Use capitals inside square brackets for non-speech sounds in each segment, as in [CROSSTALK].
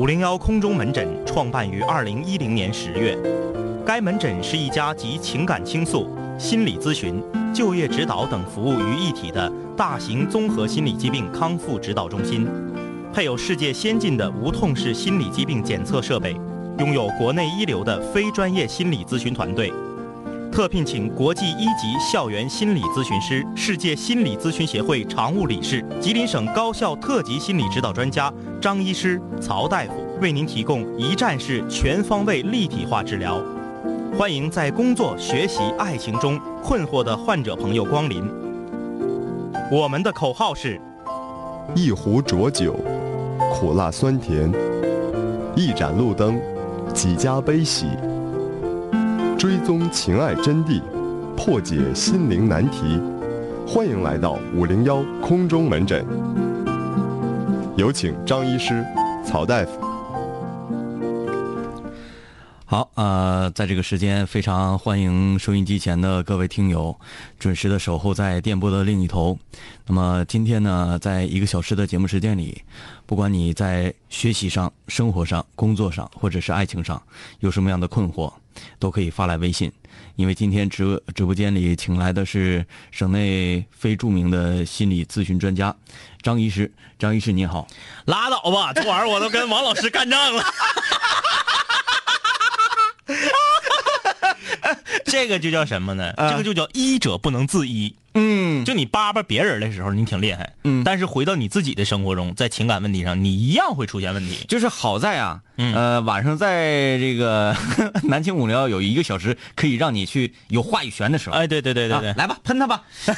五零幺空中门诊创办于二零一零年十月，该门诊是一家集情感倾诉、心理咨询、就业指导等服务于一体的大型综合心理疾病康复指导中心，配有世界先进的无痛式心理疾病检测设备，拥有国内一流的非专业心理咨询团队。特聘请国际一级校园心理咨询师、世界心理咨询协会常务理事、吉林省高校特级心理指导专家张医师、曹大夫，为您提供一站式全方位立体化治疗。欢迎在工作、学习、爱情中困惑的患者朋友光临。我们的口号是：一壶浊酒，苦辣酸甜；一盏路灯，几家悲喜。追踪情爱真谛，破解心灵难题。欢迎来到五零幺空中门诊，有请张医师、曹大夫。好，呃，在这个时间，非常欢迎收音机前的各位听友准时的守候在电波的另一头。那么今天呢，在一个小时的节目时间里，不管你在学习上、生活上、工作上，或者是爱情上，有什么样的困惑。都可以发来微信，因为今天直直播间里请来的是省内非著名的心理咨询专家张医师。张医师您好，拉倒吧，这玩意儿我都跟王老师干仗了。[LAUGHS] [LAUGHS] 这个就叫什么呢？这个就叫医者不能自医。嗯，就你叭叭别人的时候，你挺厉害。嗯，但是回到你自己的生活中，在情感问题上，你一样会出现问题。就是好在啊，呃，晚上在这个 [LAUGHS] 南青五聊有一个小时，可以让你去有话语权的时候。哎，对对对对对，来吧，喷他吧。[LAUGHS]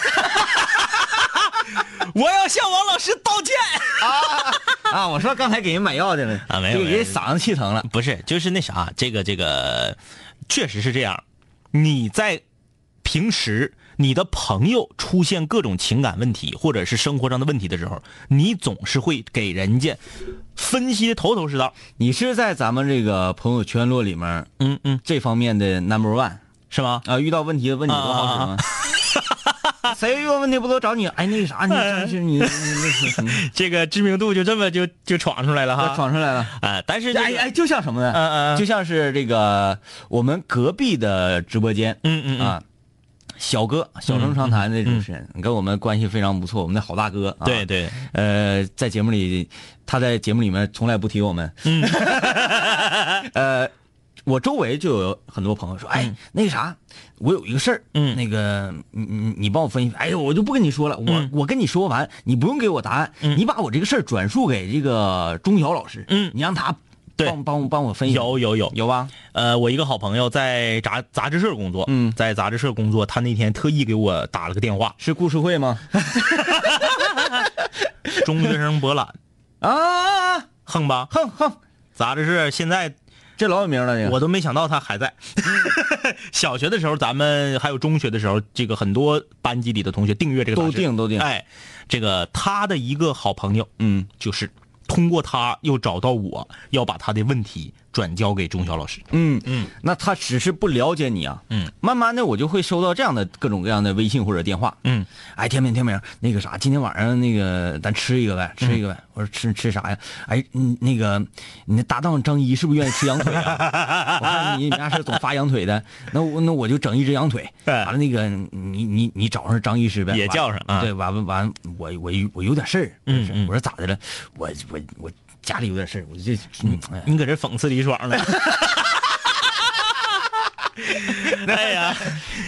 我要向王老师道歉啊啊！我说刚才给人买药去了啊，没有，给人嗓子气疼了。不是，就是那啥，这个这个，确实是这样。你在平时。你的朋友出现各种情感问题或者是生活上的问题的时候，你总是会给人家分析的头头是道。你是在咱们这个朋友圈落里面，嗯嗯，这方面的 number one 是吗？啊，遇到问题问你多好使吗？[LAUGHS] 谁有问题不都找你？哎，那个啥，你真是 [LAUGHS] 你，[LAUGHS] 这个知名度就这么就就闯出来了哈，闯出来了。哎，但是哎哎，就像什么呢？嗯嗯，就像是这个我们隔壁的直播间，嗯嗯啊。小哥，小声长谈的主持人，跟我们关系非常不错。我们的好大哥，对对，呃，在节目里，他在节目里面从来不提我们。嗯，呃，我周围就有很多朋友说，哎，那个啥，我有一个事儿，嗯，那个你你你帮我分析。哎呦，我就不跟你说了，我我跟你说完，你不用给我答案，你把我这个事儿转述给这个钟晓老师，嗯，你让他。帮帮帮我分析有有有有吧？呃，我一个好朋友在杂杂志社工作，嗯，在杂志社工作，他那天特意给我打了个电话，是故事会吗？中学生博览啊，横吧，横横，杂志社现在这老有名了，我都没想到他还在。[LAUGHS] 小学的时候，咱们还有中学的时候，这个很多班级里的同学订阅这个都订都订。哎，这个他的一个好朋友，嗯，就是。通过他又找到我，要把他的问题。转交给钟晓老师。嗯嗯，那他只是不了解你啊。嗯，慢慢的我就会收到这样的各种各样的微信或者电话。嗯，哎，天明天明，那个啥，今天晚上那个咱吃一个呗，吃一个呗。我说吃吃啥呀？哎，嗯，那个你那搭档张一是不是愿意吃羊腿啊？[LAUGHS] 我看你家是总发羊腿的，那我那我就整一只羊腿。完了那个你你你找上张医师呗，也叫上啊。对，完完完，我我我有点事儿。嗯，我说咋的了？我我我。家里有点事儿，我就你你搁这讽刺李爽呢？[LAUGHS] 哎呀，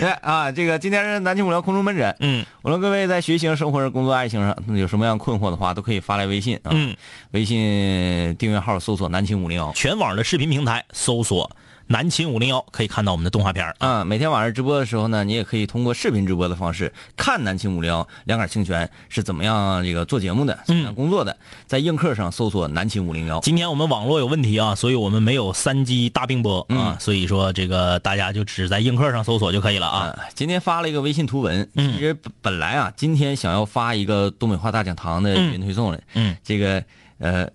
哎啊，这个今天是南京五聊空中门诊，嗯，无论各位在学习、生活、工作、爱情上有什么样困惑的话，都可以发来微信啊，嗯，微信订阅号搜索“南青五零幺”，全网的视频平台搜索。南秦五零幺可以看到我们的动画片啊！每天晚上直播的时候呢，你也可以通过视频直播的方式看南秦五零幺两杆清泉是怎么样这个做节目的、怎么样工作的。在映客上搜索南秦五零幺。今天我们网络有问题啊，所以我们没有三 G 大并播啊，所以说这个大家就只在映客上搜索就可以了啊。今天发了一个微信图文，其实本来啊，今天想要发一个东北话大讲堂的语音推送的，嗯，这个呃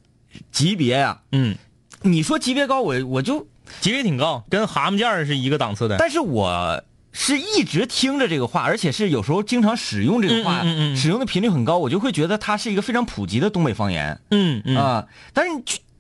级别呀，嗯，你说级别高，我我就。级别挺高，跟蛤蟆件是一个档次的。但是我是一直听着这个话，而且是有时候经常使用这个话，使用的频率很高，我就会觉得它是一个非常普及的东北方言。嗯嗯啊，但是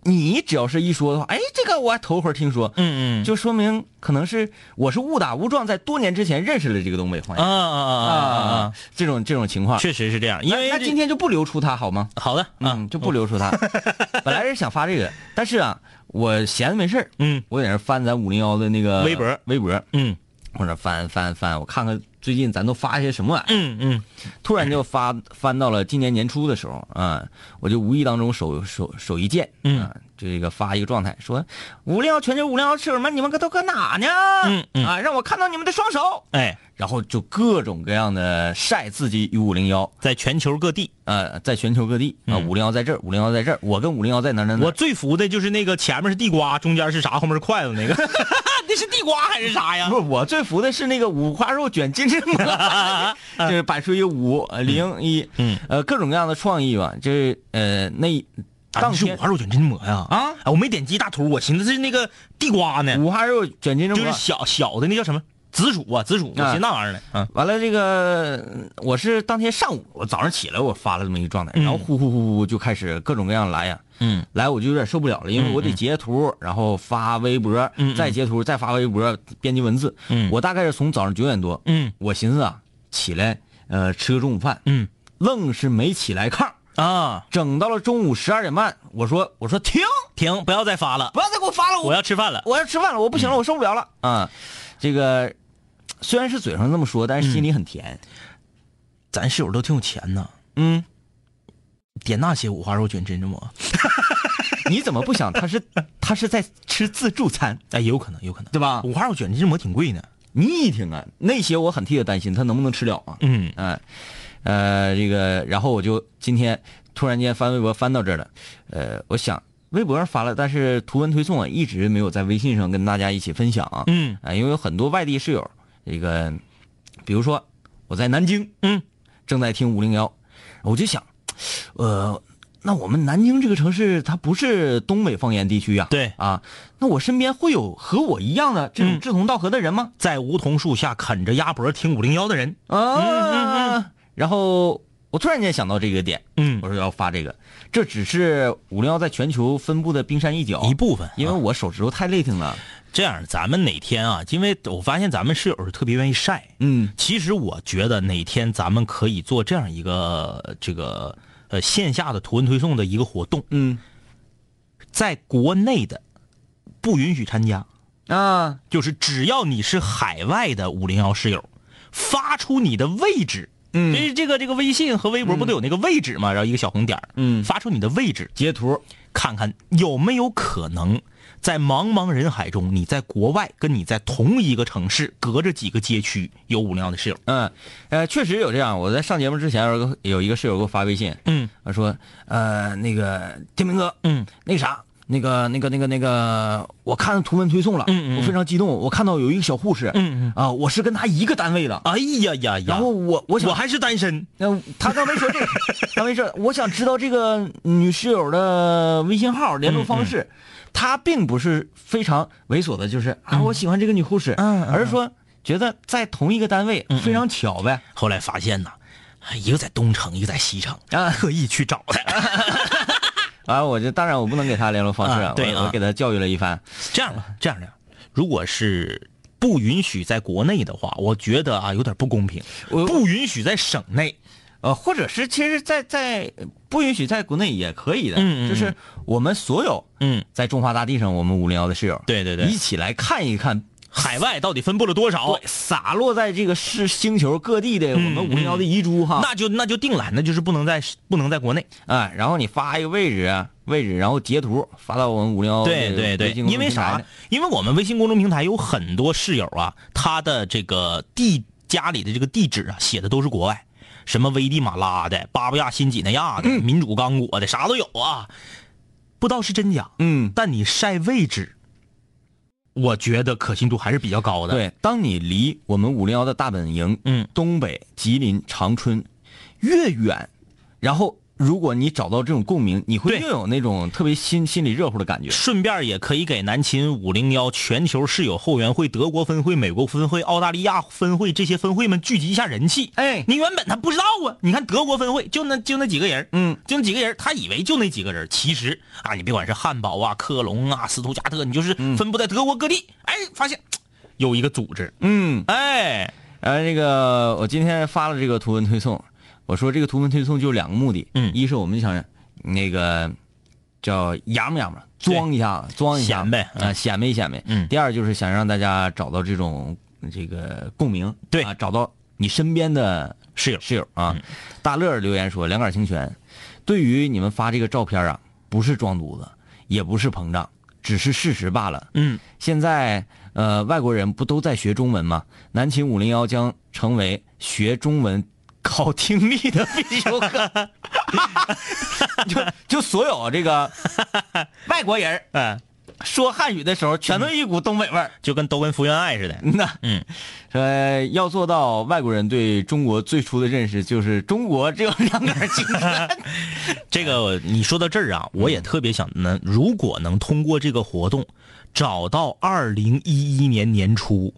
你只要是一说的话，哎，这个我还头回听说，嗯嗯，就说明可能是我是误打误撞，在多年之前认识了这个东北方啊言啊啊啊啊啊！这种这种情况。确实是这样，因为那那今天就不流出它好吗？好的，嗯，就不流出它。[LAUGHS] 本来是想发这个，但是啊，我闲着没事儿嗯。我在那翻咱五零幺的那个微博。微博，嗯。或者翻翻翻，我看看最近咱都发些什么玩意儿。嗯嗯。突然就发翻到了今年年初的时候啊，我就无意当中手手手一贱，嗯。啊，这个发一个状态说，五零幺全球五零幺室友们，你们可都搁哪呢？嗯嗯。啊，让我看到你们的双手。哎，然后就各种各样的晒自己与五零幺，在全球各地，啊，在全球各地。啊，五零幺在这儿，五零幺在这儿，我跟五零幺在哪儿哪儿哪我最服的就是那个前面是地瓜，中间是啥，后面是筷子那个，[LAUGHS] 那是地瓜还是啥呀？不？是我最服的是那个五花肉卷金针蘑，[LAUGHS] [LAUGHS] 就是摆出一五呃零一，嗯，呃，各种各样的创意吧，就是呃那啊当天你是五花肉卷筋馍呀？啊，哎我没点击大图，我寻思是那个地瓜呢，五花肉卷金针蘑，就是小小的那叫什么？紫薯啊，紫薯，我啊。寻思那玩意儿呢。嗯。完了，这个我是当天上午，我早上起来我发了这么一个状态，嗯。然后呼呼呼呼就开始各种各样来呀，嗯。来我就有点受不了了，因为我得截图，然后发微博，再截图，再发微博，编辑文字。嗯。我大概是从早上九点多，嗯。我寻思啊，起来呃吃个中午饭，嗯。愣是没起来炕，啊，整到了中午十二点半，我说我说停，停，不要再发了，不要再给我发了，我要吃饭了。我要吃饭了，我不行了，我受不了了。啊！这个虽然是嘴上这么说，但是心里很甜。咱室友都挺有钱呢，嗯，点那些五花肉卷真正馍，[LAUGHS] 你怎么不想他是他是在吃自助餐，哎，有可能，有可能，对吧？五花肉卷真馍挺贵呢。你一听啊，那些我很替他担心，他能不能吃了啊？嗯。哎，呃，这个，然后我就今天突然间翻微博翻到这儿了，呃，我想微博上发了，但是图文推送啊一直没有在微信上跟大家一起分享啊，嗯。啊，因为有很多外地室友，这个，比如说我在南京，嗯，正在听五零幺，我就想，呃，那我们南京这个城市它不是东北方言地区呀、对。啊，那我身边会有和我一样的这种嗯。志同道合的人吗？在梧桐树下啃着鸭脖听五零幺的人，啊，然后我突然间想到这个点，嗯我说要发这个，这只是五零幺在全球分布的冰山一角一部分，因为啊我手指头太累挺了。这样，咱们哪天啊？因为我发现咱们室友是特别愿意晒。嗯其实我觉得哪天咱们可以做这样一个这个呃线下的图文推送的一个活动，嗯在国内的不允许参加，啊，就是只要你是海外的五零幺室友，发出你的位置。嗯这这个这个微信和微博不都有那个位置吗？然后一个小红点儿嗯发出你的位置，截图，看看有没有可能在茫茫人海中，你在国外跟你在同一个城市，隔着几个街区有五零幺的室友。嗯，呃，确实有这样。我在上节目之前有个有一个室友给我发微信，嗯他说，呃，那个天明哥，嗯，那个啥，那个那个那个那个，我看图文推送了，嗯嗯我非常激动，我看到有一个小护士，啊，我是跟他一个单位的，哎呀呀呀！然后我我想我还是单身。那他刚没说这个，[LAUGHS] 他没说，我想知道这个女室友的微信号、联络方式。嗯他并不是非常猥琐的，就是啊，我喜欢这个女护士，而是说觉得在同一个单位非常巧呗。后来发现呢，一个在东城，一个在西城，啊特意去找他。[LAUGHS] 啊，我这当然我不能给他联络方式，啊对啊我我给他教育了一番。这样吧，这样的，如果是不允许在国内的话，我觉得啊有点不公平。我不允许在省内，呃，或者是其实在，在不允许在国内也可以的，嗯嗯就是我们所有嗯，在中华大地上，我们五零幺的室友，对对对一起来看一看海外到底分布了多少对，？洒落在这个是星球各地的我们五零幺的遗珠哈。那就那就定了，那就是不能在不能在国内。啊，然后你发一个位置啊，位置，然后截图发到我们五零幺对对对，因为啥？？因为我们微信公众平台有很多室友啊，他的这个地家里的这个地址啊，写的都是国外，什么危地马拉的、巴布亚新几内亚的、民主刚果的，啥都有啊。不知道是真假，嗯，但你晒位置，我觉得可信度还是比较高的。，对，当你离我们五零幺的大本营，嗯东北吉林长春越远，然后如果你找到这种共鸣，你会对。又有那种特别心心里热乎的感觉。顺便也可以给南秦五零幺全球室友后援会、德国分会、美国分会、澳大利亚分会这些分会们聚集一下人气。哎。你原本他不知道啊，你看德国分会就那就那几个人，嗯，就那几个人，他以为就那几个人，其实啊，你别管是汉堡啊、科隆啊、斯图加特，你就是分布在德国各地，哎，发现有一个组织，嗯，哎，呃，那个我今天发了这个图文推送，我说这个图文推送就两个目的，嗯一是我们想那个叫洋么洋么装一下，装一下显摆啊，显摆显摆。嗯第二就是想让大家找到这种这个共鸣，对啊，找到你身边的室友室友啊。大乐留言说：“两杆清泉，对于你们发这个照片啊，不是装犊子，也不是膨胀，只是事实罢了。嗯，现在呃，外国人不都在学中文吗？南秦五零幺将成为学中文考听力的必修课。[LAUGHS] 就就所有这个 [LAUGHS] 外国人嗯，说汉语的时候，全都一股东北味儿。就跟都跟福原爱似的，那嗯，呃，要做到外国人对中国最初的认识，就是中国只有两杆清泉。[LAUGHS] 这个你说到这儿啊，我也特别想能，如果能通过这个活动，找到二零一一年年初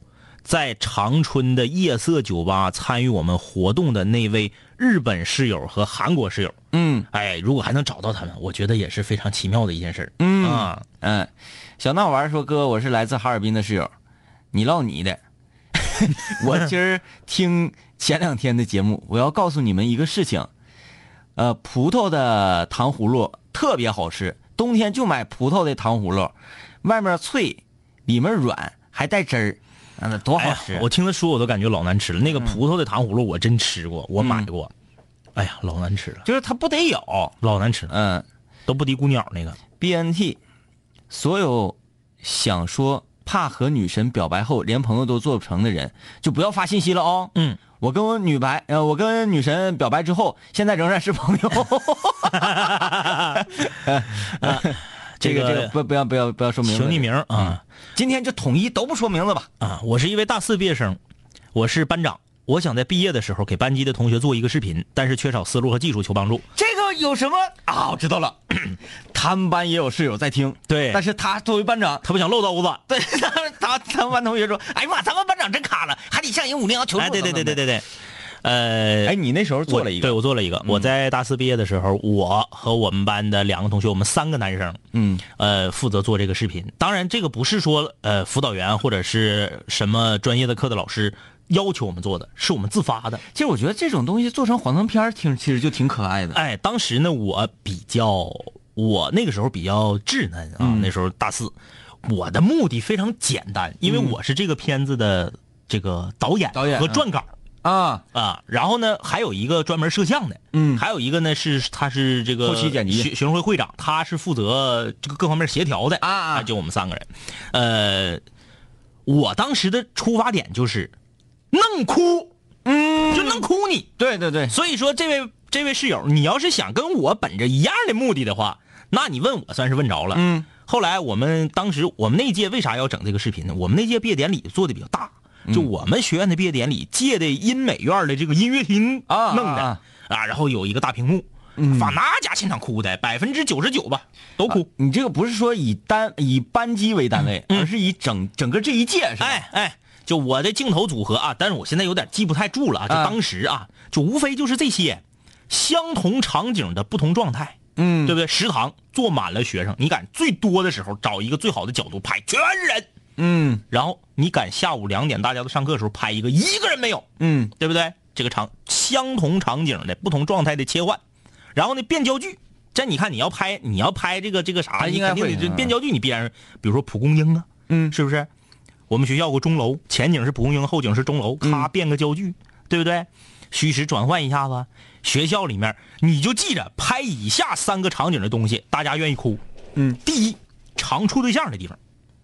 在长春的夜色酒吧参与我们活动的那位日本室友和韩国室友，嗯哎，如果还能找到他们，我觉得也是非常奇妙的一件事儿。嗯啊，嗯，小闹玩说：“哥，我是来自哈尔滨的室友，你唠你的。[LAUGHS] 我今儿听前两天的节目，我要告诉你们一个事情。呃，葡萄的糖葫芦特别好吃，冬天就买葡萄的糖葫芦，外面脆，里面软，还带汁儿，啊，那多好吃！我听他说我都感觉老难吃了。那个葡萄的糖葫芦我真吃过，我买过，哎呀，老难吃了，就是它不得咬，老难吃了，嗯。”都不敌姑鸟那个。BNT，所有想说怕和女神表白后连朋友都做不成的人，就不要发信息了哦。嗯，我跟我女白，呃，我跟女神表白之后，现在仍然是朋友。[LAUGHS] [LAUGHS] 这个这个不不要不要不要说名字，请匿名啊。今天就统一都不说名字吧。啊，我是一位大四毕业生，我是班长。我想在毕业的时候给班级的同学做一个视频，但是缺少思路和技术，求帮助。这个有什么啊？我知道了，[CLEARS THROAT] 他们班也有室友在听，对但是他作为班长，他不想漏刀子。对 [LAUGHS] 他他他们班同学说：“哎呀妈，咱们班长真卡了，还得向人五零幺求助。”哎，对对对对对对，呃，哎，你那时候做了一个，对我做了一个。我在大四毕业的时候，我和我们班的两个同学，我们三个男生，嗯呃，负责做这个视频。当然，这个不是说呃辅导员或者是什么专业的课的老师要求我们做的，是我们自发的。其实我觉得这种东西做成黄腾片儿听其实就挺可爱的。哎，当时呢，我比较，我那个时候比较稚嫩啊，嗯那时候大四，我的目的非常简单，因为嗯我是这个片子的这个导演导演和撰稿啊，啊，然后呢，还有一个专门摄像的，嗯。还有一个呢是他是这个后期剪辑。学学生会会长，他是负责这个各方面协调的啊啊。就我们三个人，呃，我当时的出发点就是弄哭，嗯，就弄哭你，对对对，所以说，这位这位室友，你要是想跟我本着一样的目的的话，那你问我算是问着了。嗯，后来我们当时我们那届为啥要整这个视频呢？我们那届毕业典礼做的比较大，嗯就我们学院的毕业典礼借的音美院的这个音乐厅啊弄的啊啊然后有一个大屏幕，嗯把那家现场哭的百分之九十九吧都哭。你这个不是说以单以班级为单位，而是以整整个这一届是吧？哎哎，就我的镜头组合啊，但是我现在有点记不太住了啊。就啊当时啊，就无非就是这些相同场景的不同状态。嗯，对不对？食堂坐满了学生，你敢最多的时候找一个最好的角度拍全是人，嗯然后你赶下午两点大家都上课的时候拍一个一个人没有，嗯对不对？这个场相同场景的不同状态的切换，然后呢变焦距。这你看你要拍你要拍这个这个啥，应该你肯定得变焦距，你必然比如说蒲公英啊，嗯是不是？我们学校有个钟楼，前景是蒲公英，后景是钟楼，咔变个焦距，对不对？虚实转换一下子，学校里面你就记着拍以下三个场景的东西，大家愿意哭。嗯，第一，常处对象的地方，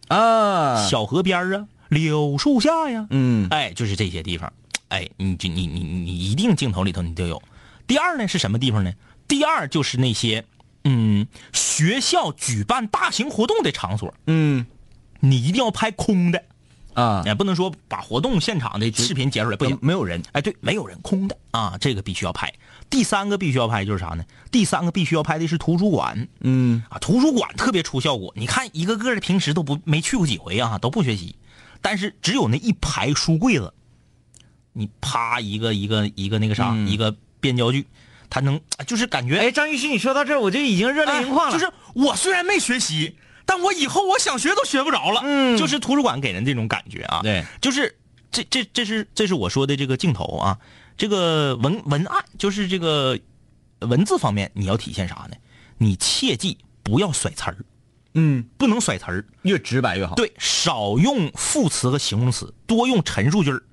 啊，小河边啊，柳树下呀，嗯哎，就是这些地方，哎，你就你你你一定镜头里头你都有。第二呢是什么地方呢？第二就是那些嗯学校举办大型活动的场所，嗯你一定要拍空的。啊也，不能说把活动现场的视频截出来，不行，没有人。哎，对，没有人，空的啊，这个必须要拍。第三个必须要拍就是啥呢？第三个必须要拍的是图书馆，嗯啊，图书馆特别出效果。你看一个个的平时都不没去过几回啊，都不学习，但是只有那一排书柜子，你啪一个一个一个那个啥、嗯一个变焦距，它能就是感觉哎，张律师，你说到这儿，我就已经热泪盈眶了。哎就是我虽然没学习，但我以后我想学都学不着了。嗯就是图书馆给人这种感觉啊。对，就是这这这是这是我说的这个镜头啊，这个文文案就是这个文字方面你要体现啥呢？你切记不要甩词儿，嗯，不能甩词儿。越直白越好。，对，少用副词和形容词，多用陈述句儿，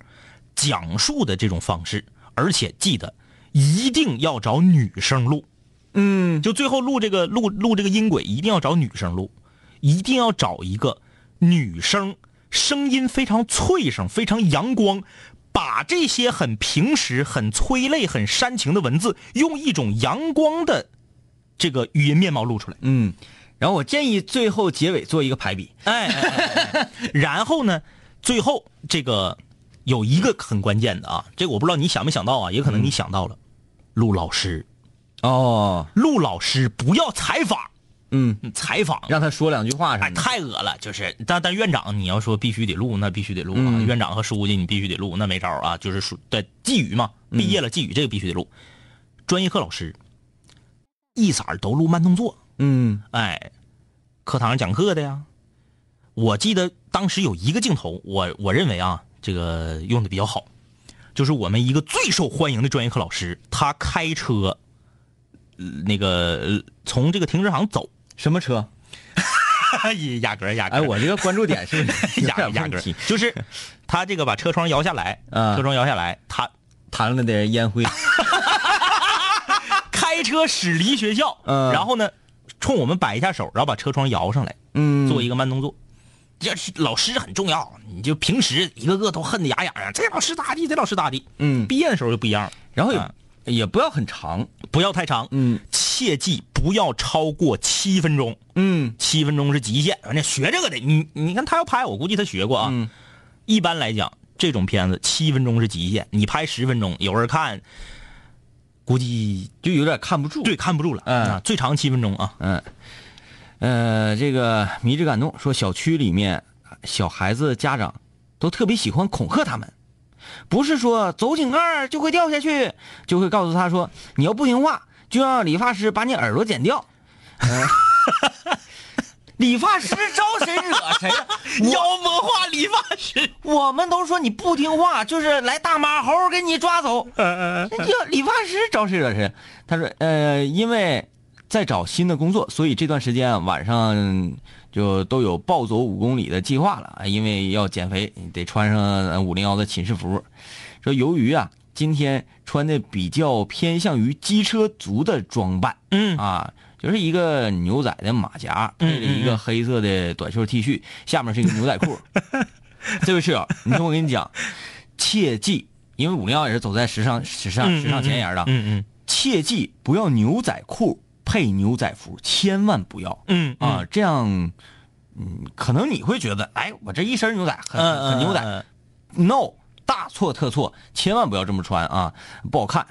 讲述的这种方式，而且记得一定要找女生录。嗯，就最后录这个录录这个音轨，一定要找女生录，一定要找一个女生，声音非常脆声，非常阳光，把这些很平实、很催泪、很煽情的文字，用一种阳光的这个语音面貌录出来。嗯，然后我建议最后结尾做一个排比。[LAUGHS] 哎，哎哎哎然后呢，最后这个有一个很关键的啊，这个我不知道你想没想到啊，也可能你想到了，陆老师，哦，陆老师不要采访，嗯，采访让他说两句话啥哎，太恶了，就是，但但院长你要说必须得录，那必须得录啊。嗯院长和书记你必须得录，那没招啊。就是说，对寄语嘛，毕业了寄语这个必须得录。专业课老师一色儿都录慢动作，嗯哎，课堂上讲课的呀。我记得当时有一个镜头，我我认为啊，这个用的比较好，就是我们一个最受欢迎的专业课老师，他开车，呃那个呃从这个停车场走，什么车？[LAUGHS] 压根儿压根哎，儿我这个关注点是不是 [LAUGHS] 有压点压根儿问题？就是他这个把车窗摇下来，嗯车窗摇下来，他弹了点烟灰。[LAUGHS] 开车驶离学校，嗯然后呢，冲我们摆一下手，然后把车窗摇上来，嗯做一个慢动作。这是老师很重要，你就平时一个个都恨得牙痒痒，这老师咋地，这老师咋地。嗯，毕业的时候就不一样了，然后也、啊也不要很长。不要太长，嗯切记不要超过七分钟，嗯七分钟是极限。反正学这个的，你你看他要拍，我估计他学过啊。嗯一般来讲，这种片子七分钟是极限，你拍十分钟，有人看，估计就有点看不住。对看不住了。嗯啊，最长七分钟啊。嗯，呃，这个迷之感动说，小区里面小孩子家长都特别喜欢恐吓他们，不是说走井盖就会掉下去，就会告诉他说，你要不听话，就让理发师把你耳朵剪掉。呃 [LAUGHS] 理发师招谁惹谁呀、[LAUGHS] 妖魔化理发师，我们都说你不听话，就是来大马猴给你抓走。呃这理发师招谁惹谁？他说，呃，因为在找新的工作，所以这段时间啊晚上就都有暴走五公里的计划了。啊因为要减肥，得穿上五零幺的寝室服。说由于啊，今天穿的比较偏向于机车族的装扮，嗯。啊，就是一个牛仔的马甲，嗯配了一个黑色的短袖 T 恤，下面是一个牛仔裤。这位室友，你听我跟你讲，切记，因为五零幺也是走在时尚、时尚、时尚前沿的，嗯嗯切记不要牛仔裤配牛仔服，千万不要。嗯啊！这样，嗯，可能你会觉得，哎，我这一身牛仔很嗯很牛仔，嗯。no，大错特错，千万不要这么穿啊，不好看。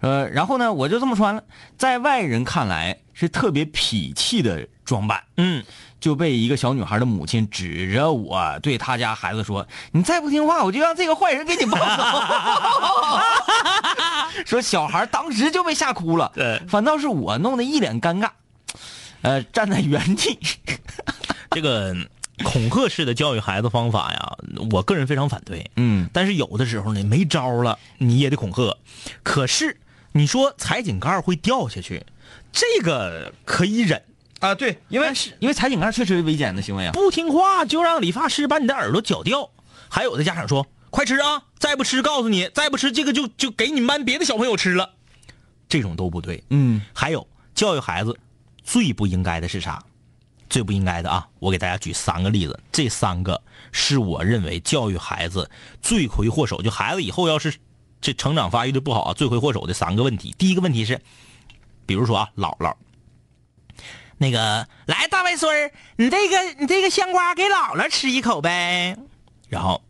呃，然后呢，我就这么穿了，在外人看来是特别痞气的装扮，嗯，就被一个小女孩的母亲指着我对她家孩子说：“你再不听话，我就让这个坏人给你抱走。[LAUGHS] ”说小孩当时就被吓哭了，对反倒是我弄得一脸尴尬，呃，站在原地。[LAUGHS] 这个恐吓式的教育孩子方法呀，我个人非常反对。嗯但是有的时候呢，没招了，你也得恐吓。可是你说踩井盖会掉下去，这个可以忍啊。对，因为是因为踩井盖确实是危险的行为啊。不听话就让理发师把你的耳朵绞掉。还有的家长说：“快吃啊，再不吃，告诉你，再不吃这个就就给你们班别的小朋友吃了。”这种都不对。嗯还有教育孩子最不应该的是啥？最不应该的啊！我给大家举三个例子，这三个是我认为教育孩子罪魁祸首。就孩子以后要是这成长发育的不好啊，罪魁祸首的三个问题。第一个问题是，比如说啊，姥姥，那个来大外孙儿，你这个你这个香瓜给姥姥吃一口呗。然后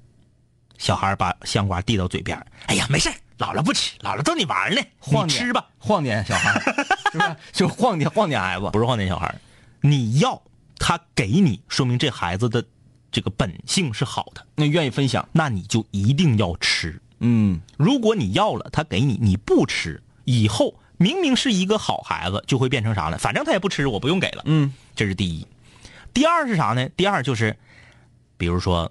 小孩把香瓜递到嘴边，哎呀，没事姥姥不吃，姥姥逗你玩呢，晃你吃吧，晃点小孩，[LAUGHS] 是不是？就晃点晃点孩子，不是晃点小孩你要他给你，说明这孩子的这个本性是好的，那愿意分享，那你就一定要吃。嗯如果你要了，他给你，你不吃，以后明明是一个好孩子，就会变成啥呢？反正他也不吃，我不用给了。嗯这是第一。第二是啥呢？第二就是，比如说，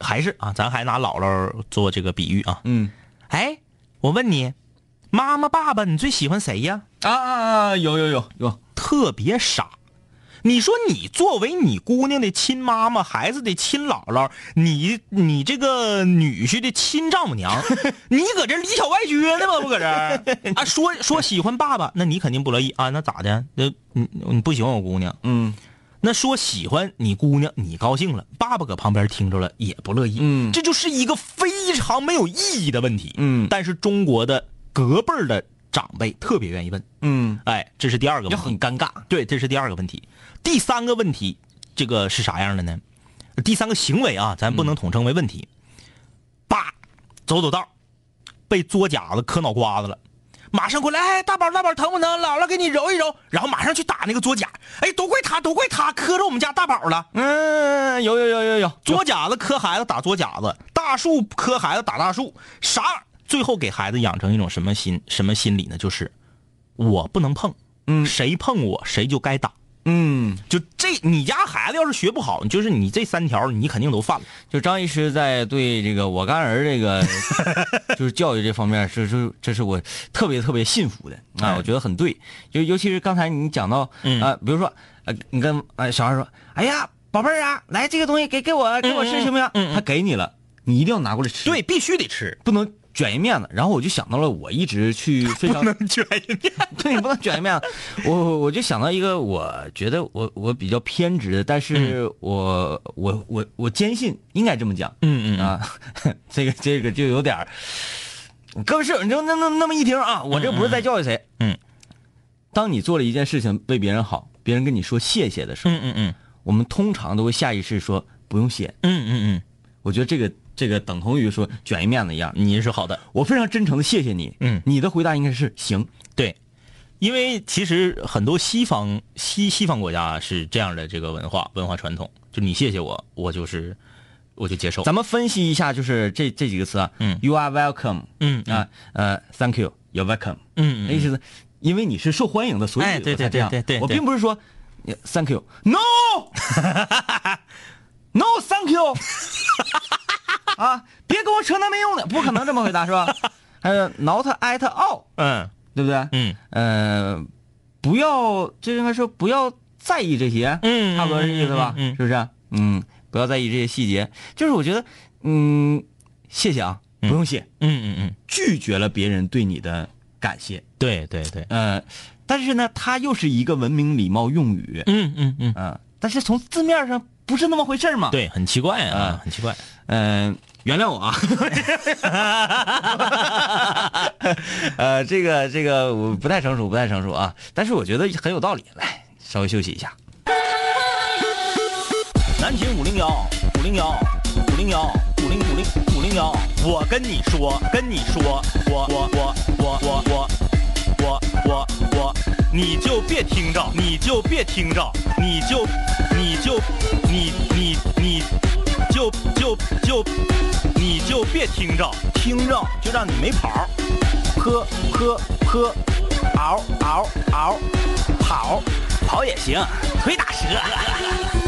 还是啊，咱还拿姥姥做这个比喻啊。嗯哎，我问你，妈妈、爸爸，你最喜欢谁呀？啊啊啊！有有有有，特别傻。你说你作为你姑娘的亲妈妈，孩子的亲姥姥，你你这个女婿的亲丈母娘，[LAUGHS] 你搁这里小外撅呢吗？不搁这 [LAUGHS] 啊？说说喜欢爸爸，那你肯定不乐意啊？那咋的？那你你不喜欢我姑娘？嗯那说喜欢你姑娘，你高兴了，爸爸搁旁边听着了也不乐意。嗯这就是一个非常没有意义的问题。嗯但是中国的隔辈儿的长辈特别愿意问。嗯，哎，这是第二个就问题，很尴尬。对，这是第二个问题。第三个问题，这个是啥样的呢？第三个行为啊，咱不能统称为问题。叭、走走道，被作假子磕脑瓜子了，马上过来，哎，大宝大宝疼不疼？姥姥给你揉一揉，然后马上去打那个作假。哎，都怪他，都怪他磕着我们家大宝了。嗯，有有有有有，作假子磕孩子打作假子，大树磕孩子打大树，啥？最后给孩子养成一种什么心什么心理呢？就是我不能碰，嗯谁碰我谁就该打。嗯，就这，你家孩子要是学不好，就是你这三条，你肯定都犯了。就张医师在对这个我干儿这个 [LAUGHS] 就是教育这方面，是是这是我特别特别信服的啊，哎我觉得很对。就尤其是刚才你讲到嗯啊，比如说呃，你跟呃小孩说，哎呀，宝贝儿啊，来这个东西给给我给我吃行不行？他给你了，你一定要拿过来吃，对，，必须得吃，不能卷一面子。然后我就想到了，我一直去非常卷一面。[LAUGHS] 对，你不能卷一面子。我我我就想到一个，我觉得我我比较偏执的，但是我、我我我坚信应该这么讲。嗯嗯啊，[LAUGHS] 这个这个就有点儿，各位室友，你就那那那么一听啊，我这不是在教育谁。嗯，当你做了一件事情为别人好，别人跟你说谢谢的时候，嗯嗯嗯我们通常都会下意识说不用谢。嗯嗯嗯我觉得这个这个等同于说卷一面子一样。嗯，你是好的。我非常真诚的谢谢你。嗯你的回答应该是行。对，因为其实很多西方西西方国家是这样的这个文化文化传统，就你谢谢我，我就是我就接受。咱们分析一下，就是这这几个词啊。嗯，You are welcome。嗯啊，呃，Thank you，You're welcome。嗯那意思是，因为你是受欢迎的，所以才这样对对对对我对并不是说呃，Thank you，No，No，Thank you，[LAUGHS] [LAUGHS] 啊，别跟我扯那没用的，不可能这么回答是吧？还有 Not at all，嗯对不对？嗯呃，不要，这应该说不要在意这些，嗯差不多是这意思吧？嗯是不是？嗯，不要在意这些细节，就是我觉得，嗯，谢谢啊，不用谢，嗯嗯嗯，拒绝了别人对你的感谢，对对对，呃，但是呢，它又是一个文明礼貌用语，嗯嗯嗯，嗯、但是从字面上不是那么回事儿嘛。，对，很奇怪啊啊，很奇怪。嗯、原谅我啊。[LAUGHS] 呃，这个这个我不太成熟，不太成熟啊，但是我觉得很有道理。来，稍微休息一下。南秦五零幺五零幺五零幺五零五零五零幺，我跟你说，跟你说，我我我我我我我我我，你就别听着，你就别听着，你就你就你你你就就就你就别听着，听着就让你没跑儿，喝喝喝，嗷嗷嗷，跑跑也行，腿打折。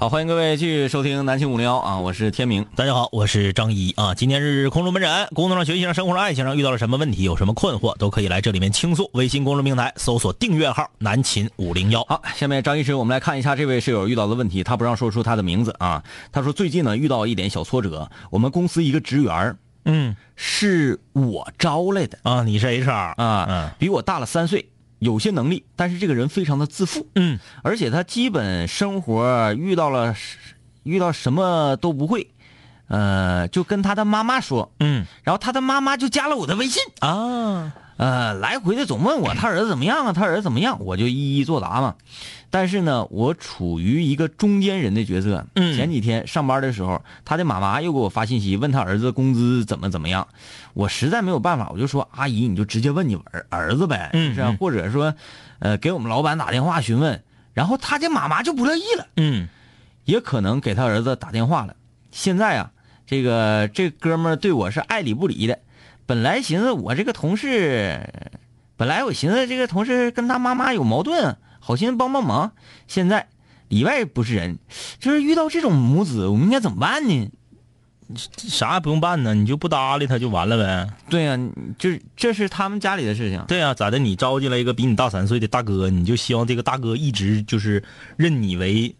好，欢迎各位继续收听南青五零幺啊，我是天明。大家好，我是张一啊。今天是空中门诊，工作上、学习上、生活上、爱情上遇到了什么问题，有什么困惑，都可以来这里面倾诉。微信公众平台搜索订阅号“南秦五零幺好，下面张医师，我们来看一下这位室友遇到的问题。他不让说出他的名字啊。他说最近呢遇到一点小挫折，我们公司一个职员”。嗯是我招来的啊，你是 HR 啊，嗯比我大了三岁，有些能力，但是这个人非常的自负，嗯。而且他基本生活遇到了遇到什么都不会，呃，就跟他的妈妈说，嗯。然后他的妈妈就加了我的微信。啊，呃，来回的总问我他儿子怎么样啊，他儿子怎么样，我就一一作答嘛。但是呢，我处于一个中间人的角色。嗯前几天上班的时候，他的妈妈又给我发信息，问他儿子工资怎么怎么样。我实在没有办法，我就说阿姨，你就直接问你儿儿子呗，嗯是吧？嗯或者说，呃，给我们老板打电话询问。然后他的妈妈就不乐意了，嗯也可能给他儿子打电话了。现在啊，这个这哥们儿对我是爱理不理的。本来寻思我这个同事，本来我寻思这个同事跟他妈妈有矛盾，好心帮帮忙。现在里外不是人，就是遇到这种母子，我们应该怎么办呢？啥也不用办呢，你就不搭理他就完了呗。对呀、就是这是他们家里的事情。对啊，咋的？你招进来一个比你大三岁的大哥，你就希望这个大哥一直就是认你为，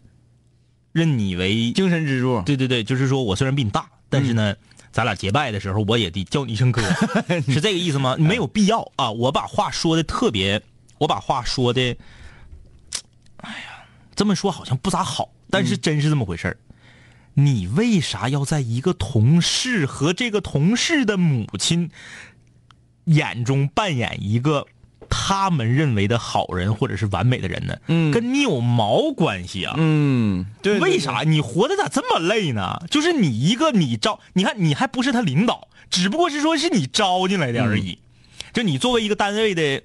认你为精神支柱，对对对，就是说我虽然比你大，但是呢，咱俩结拜的时候我也得叫你一声哥，[LAUGHS] 是这个意思吗？没有必要啊！我把话说的特别，我把话说的，哎呀，这么说好像不咋好，但是真是这么回事儿。你为啥要在一个同事和这个同事的母亲眼中扮演一个他们认为的好人或者是完美的人呢？嗯跟你有毛关系啊？嗯，对为？啥你活得咋这么累呢？就是你一个你招，你看你还不是他领导，只不过是说是你招进来的而已。就你作为一个单位的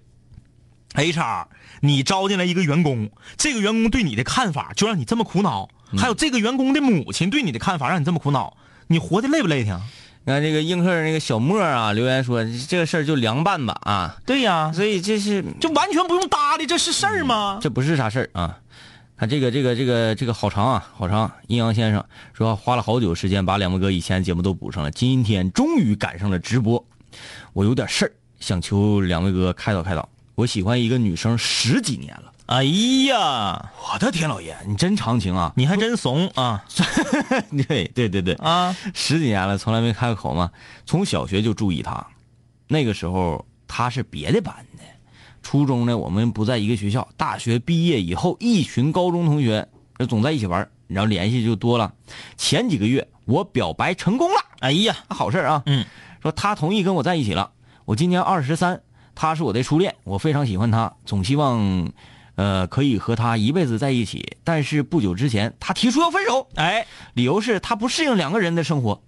HR，你招进来一个员工，这个员工对你的看法就让你这么苦恼，还有这个员工的母亲对你的看法让你这么苦恼，你活得累不累挺？你看这个映客那个小莫啊留言说这个事儿就凉拌吧啊，对呀，所以这是就完全不用搭理，这是事儿吗？这不是啥事儿啊。看这个这个这个这个好长啊，好长。阴阳先生说花了好久时间把两位哥以前节目都补上了，今天终于赶上了直播。我有点事儿想求两位哥开导开导。我喜欢一个女生十几年了，哎呀，我的天老爷，你真长情啊！你还真怂啊 [LAUGHS] 对对对对，啊！十几年了，从来没开过口嘛。从小学就注意他，那个时候他是别的班的。初中呢，我们不在一个学校。大学毕业以后，一群高中同学总在一起玩，然后联系就多了。前几个月我表白成功了，哎呀，好事儿啊！嗯，说他同意跟我在一起了。我今年二十三，他是我的初恋，我非常喜欢他，总希望，呃，可以和他一辈子在一起。但是不久之前，他提出要分手。哎，理由是他不适应两个人的生活，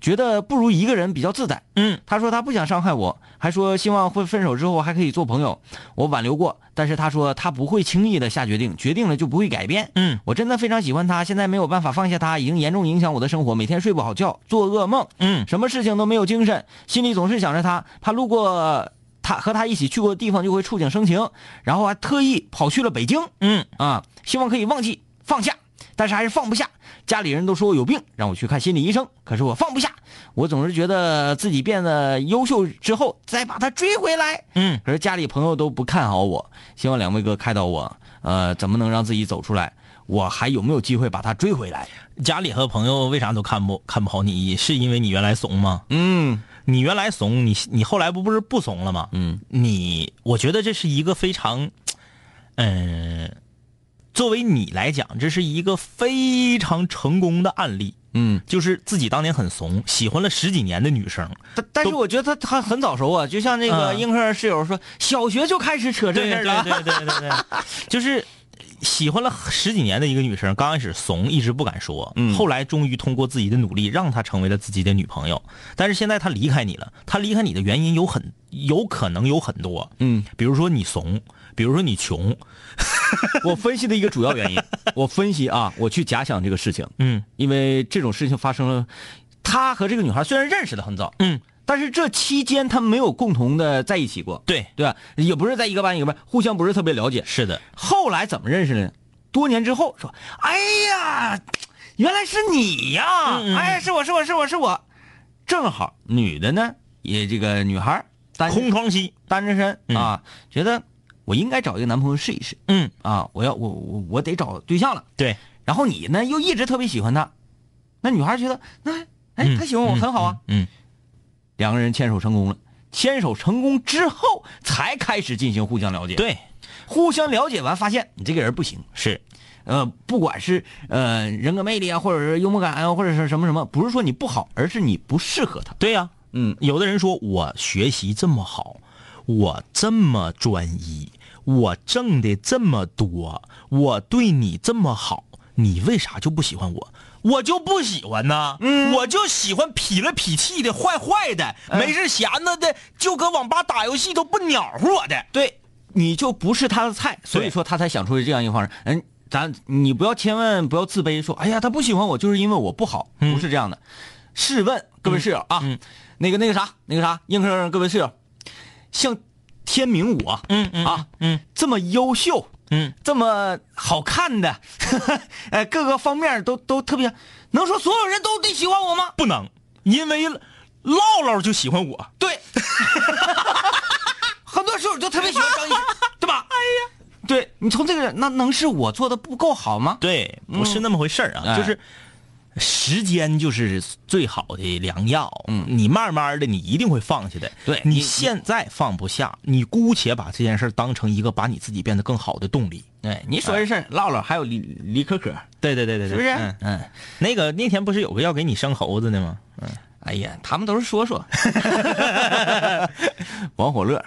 觉得不如一个人比较自在。嗯，他说他不想伤害我，还说希望会分手之后还可以做朋友。我挽留过，但是他说他不会轻易的下决定，决定了就不会改变。嗯，我真的非常喜欢他，现在没有办法放下他，已经严重影响我的生活，每天睡不好觉，做噩梦，嗯，什么事情都没有精神，心里总是想着他，怕路过他和他一起去过的地方就会触景生情，然后还特意跑去了北京。嗯，啊，希望可以忘记放下，但是还是放不下。家里人都说我有病，让我去看心理医生，可是我放不下。我总是觉得自己变得优秀之后再把他追回来。嗯，可是家里朋友都不看好我，希望两位哥开导我，呃，怎么能让自己走出来？我还有没有机会把他追回来？家里和朋友为啥都看不看不好你？是因为你原来怂吗？嗯你原来怂，你你后来不不是不怂了吗？嗯你我觉得这是一个非常，嗯、作为你来讲，这是一个非常成功的案例。嗯，就是自己当年很怂，喜欢了十几年的女生，但但是我觉得他他很早熟啊，就像那个嗯英克室友说，小学就开始扯这事儿了。对对对对对，就是喜欢了十几年的一个女生，刚开始怂，一直不敢说，嗯。后来终于通过自己的努力，让她成为了自己的女朋友。但是现在她离开你了，她离开你的原因有很有可能有很多，嗯，比如说你怂，比如说你穷，[LAUGHS] 我分析的一个主要原因，[LAUGHS] 我分析啊，我去假想这个事情，嗯。因为这种事情发生了，他和这个女孩虽然认识的很早，嗯，但是这期间他们没有共同的在一起过，对，对吧？也不是在一个班一个班，互相不是特别了解。是的，后来怎么认识的呢？多年之后说，哎呀，原来是你呀！嗯嗯。哎，是我是我是我是我，正好女的呢，也这个女孩单空窗期，单着身嗯。啊，觉得我应该找一个男朋友试一试。嗯，啊，我要我我我得找对象了。对，然后你呢又一直特别喜欢他，那女孩觉得那哎嗯他喜欢我很好啊，嗯，两个人牵手成功了。牵手成功之后，才开始进行互相了解。，对，互相了解完，发现你这个人不行，是，呃，不管是呃人格魅力啊，或者是幽默感啊，或者是什么什么，不是说你不好，而是你不适合他。对呀、嗯有的人说我学习这么好，我这么专一，我挣的这么多，我对你这么好，你为啥就不喜欢我？我就不喜欢呢，嗯。我就喜欢痞了痞气的、坏坏的，没事闲着的，就搁网吧打游戏都不鸟乎我的。对，你就不是他的菜，所以说他才想出了这样一个方式。嗯，咱你不要千万不要自卑，说哎呀他不喜欢我就是因为我不好，不是这样的。试问各位室友啊，嗯那个那个啥那个啥，硬科各位室友，像天明我，嗯嗯啊，嗯。这么优秀，嗯，这么好看的，[LAUGHS] 呃，各个方面都都特别，能说所有人都得喜欢我吗？不能，因为唠唠就喜欢我。对，[LAUGHS] 很多时候就特别喜欢张一，对吧？[LAUGHS] 哎呀，对你从这个那能是我做的不够好吗？对，不是那么回事儿啊，哎就是时间就是最好的良药。嗯你慢慢的，你一定会放下的。对你你现在放不下，你姑且把这件事当成一个把你自己变得更好的动力。哎，你说这事儿，唠唠还有李李可可，对对对对是不是？嗯，嗯，那个那天不是有个要给你生猴子的吗？嗯，哎呀，他们都是说说。[LAUGHS] 王火乐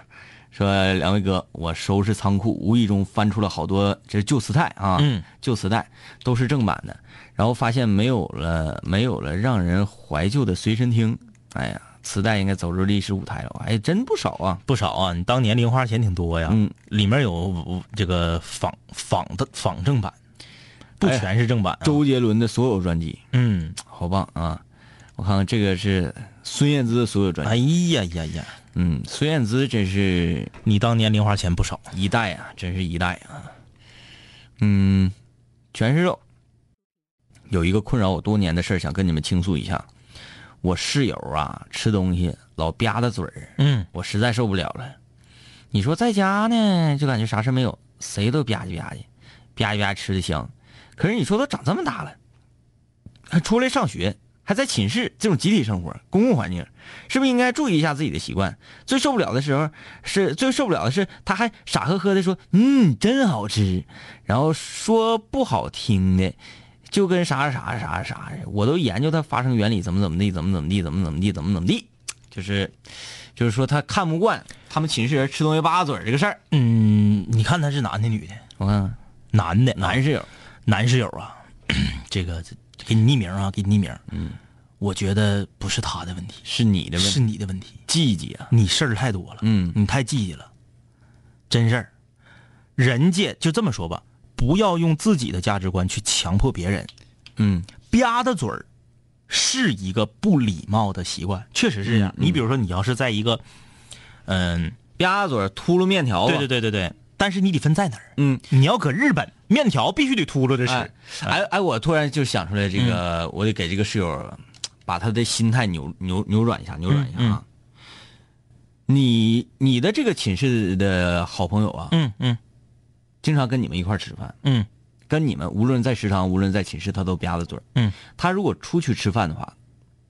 说：“两位哥，我收拾仓库，无意中翻出了好多这是旧磁带啊，嗯，旧磁带都是正版的，然后发现没有了，没有了让人怀旧的随身听。哎呀，磁带应该走入历史舞台了，哎，真不少啊。不少啊，你当年零花钱挺多呀。嗯，里面有这个仿仿的仿正版，不哎全是正版、啊。周杰伦的所有专辑，嗯，好棒啊！我看看这个是孙燕姿的所有专辑哎，呀呀呀，嗯，孙燕姿真是你当年零花钱不少。一代啊，真是一代啊。嗯，全是肉。有一个困扰我多年的事儿，想跟你们倾诉一下。我室友啊，吃东西老吧嗒嘴儿，嗯我实在受不了了。你说在家呢，就感觉啥事没有，谁都吧唧吧唧，吧唧吧唧吃的香。可是你说都长这么大了，还出来上学，还在寝室这种集体生活、公共环境，是不是应该注意一下自己的习惯？最受不了的时候是最受不了的是，他还傻呵呵的说：“嗯，真好吃。”然后说不好听的，就跟啥啥啥啥似的。我都研究它发生原理，怎么怎么地，怎么怎么地，怎么怎么地，怎么怎么地，就是就是说他看不惯他们寝室人吃东西吧嗒嘴这个事儿。嗯，你看他是男的女的？我看看，男的，男室友，男室友啊，[CLEARS THROAT] 这个给你匿名啊，给你匿名。嗯，我觉得不是他的问题，是你的问题是，你的问题。季季啊，你事儿太多了，嗯你太积极了，真事儿。人家就这么说吧，不要用自己的价值观去强迫别人。嗯吧嗒嘴儿是一个不礼貌的习惯，确实是这样。嗯你比如说，你要是在一个，嗯，吧嗒嘴秃噜面条，对对对对对，但是你得分在哪儿。嗯，你要搁日本，面条必须得秃噜着吃。哎哎哎，我突然就想出来，这个、我得给这个室友把他的心态扭扭扭转一下，扭转一下啊。你你的这个寝室的好朋友啊，嗯嗯经常跟你们一块儿吃饭，嗯跟你们无论在食堂，无论在寝室，他都吧嗒嘴儿嗯他如果出去吃饭的话，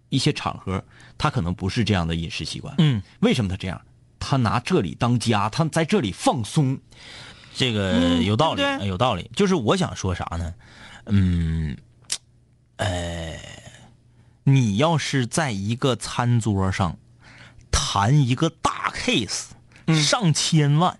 一些场合他可能不是这样的饮食习惯。嗯，为什么他这样？他拿这里当家，他在这里放松。这个嗯有道理，对对有道理。就是我想说啥呢？嗯，呃，你要是在一个餐桌上谈一个大 case，、上嗯千万，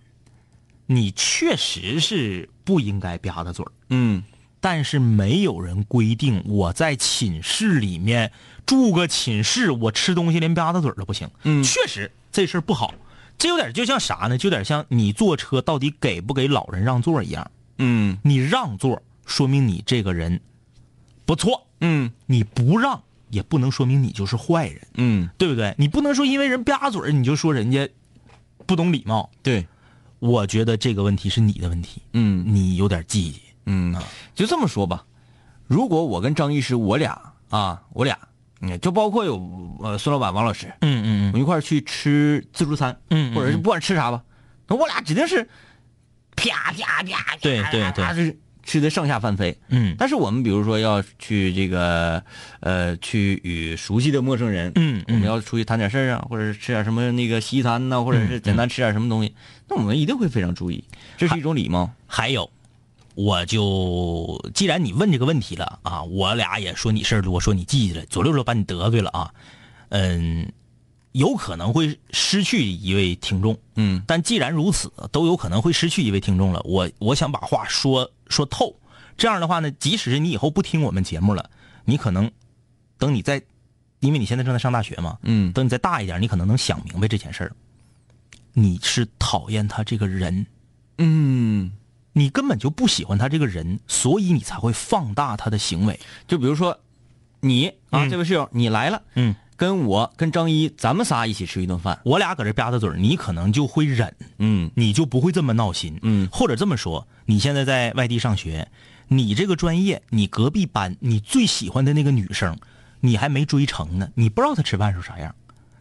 你确实是不应该吧嗒嘴儿。嗯但是没有人规定我在寝室里面住个寝室，我吃东西连吧嗒嘴儿都不行。嗯确实这事儿不好。这有点就像啥呢？就有点像你坐车到底给不给老人让座一样。嗯你让座，说明你这个人不错；嗯你不让，也不能说明你就是坏人，嗯，对不对？你不能说因为人吧嗒嘴儿你就说人家不懂礼貌。对，我觉得这个问题是你的问题，嗯。你有点记忆。嗯，就这么说吧。如果我跟张医师，我俩啊，我俩，嗯，就包括有呃孙老板、王老师，嗯嗯我们一块儿去吃自助餐，嗯嗯或者是不管吃啥吧，那我俩指定是啪啪啪啪，对对对。啪是吃的上下翻飞。嗯。但是我们比如说要去这个呃，去与熟悉的陌生人，嗯嗯。我们要出去谈点事儿啊，或者是吃点什么那个西餐呐、或者嗯是简单吃点什么东西，那我们一定会非常注意，这是一种礼貌。还有，我就既然你问这个问题了啊，我俩也说你事儿多，说你记着了，左六六把你得罪了啊。嗯，有可能会失去一位听众。嗯但既然如此，都有可能会失去一位听众了。我我想把话说说透，这样的话呢，即使是你以后不听我们节目了，你可能等你在，因为你现在正在上大学嘛，嗯等你再大一点，你可能能想明白这件事儿。你是讨厌他这个人，嗯，你根本就不喜欢他这个人，所以你才会放大他的行为。就比如说你啊，嗯。这位室友你来了，嗯，跟我跟张一咱们仨一起吃一顿饭，我俩搁这吧嗒嘴儿你可能就会忍，嗯。你就不会这么闹心。嗯。或者这么说，你现在在外地上学，你这个专业，你隔壁班你最喜欢的那个女生，你还没追成呢，你不知道她吃饭时候啥样。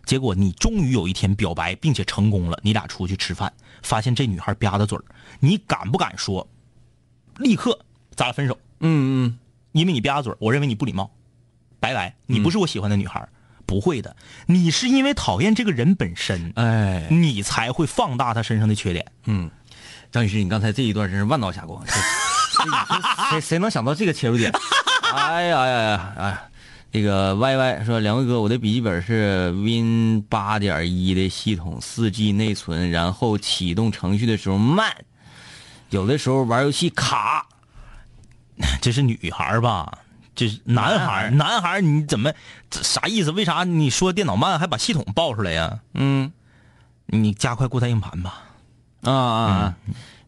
结果你终于有一天表白，并且成功了，你俩出去吃饭，发现这女孩吧嗒嘴儿，你敢不敢说，立刻咱俩分手？嗯嗯，因为你吧嗒嘴儿，我认为你不礼貌，拜拜，你不是我喜欢的女孩。不会的，你是因为讨厌这个人本身，哎，你才会放大他身上的缺点。嗯，张女士，你刚才这一段真是万道霞光，谁谁能想到这个切入点？哎呀呀呀哎呀！这个 Y Y 说，两位哥，我的笔记本是 Win 八点一的系统，四 G 内存，然后启动程序的时候慢，有的时候玩游戏卡。[LAUGHS] 这是女孩吧？这是男孩儿，男孩你怎么这啥意思？为啥你说电脑慢还把系统报出来呀？嗯你加快固态硬盘吧。啊啊啊！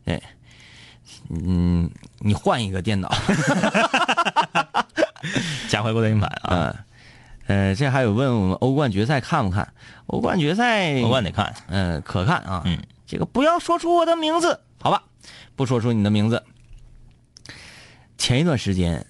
对，嗯，你换一个电脑。[LAUGHS] [LAUGHS] 加快固态硬盘啊！啊，呃，这还有问我们欧冠决赛看不看？欧冠决赛，欧冠得看。嗯、可看啊。嗯，这个不要说出我的名字，好吧？不说出你的名字。前一段时间，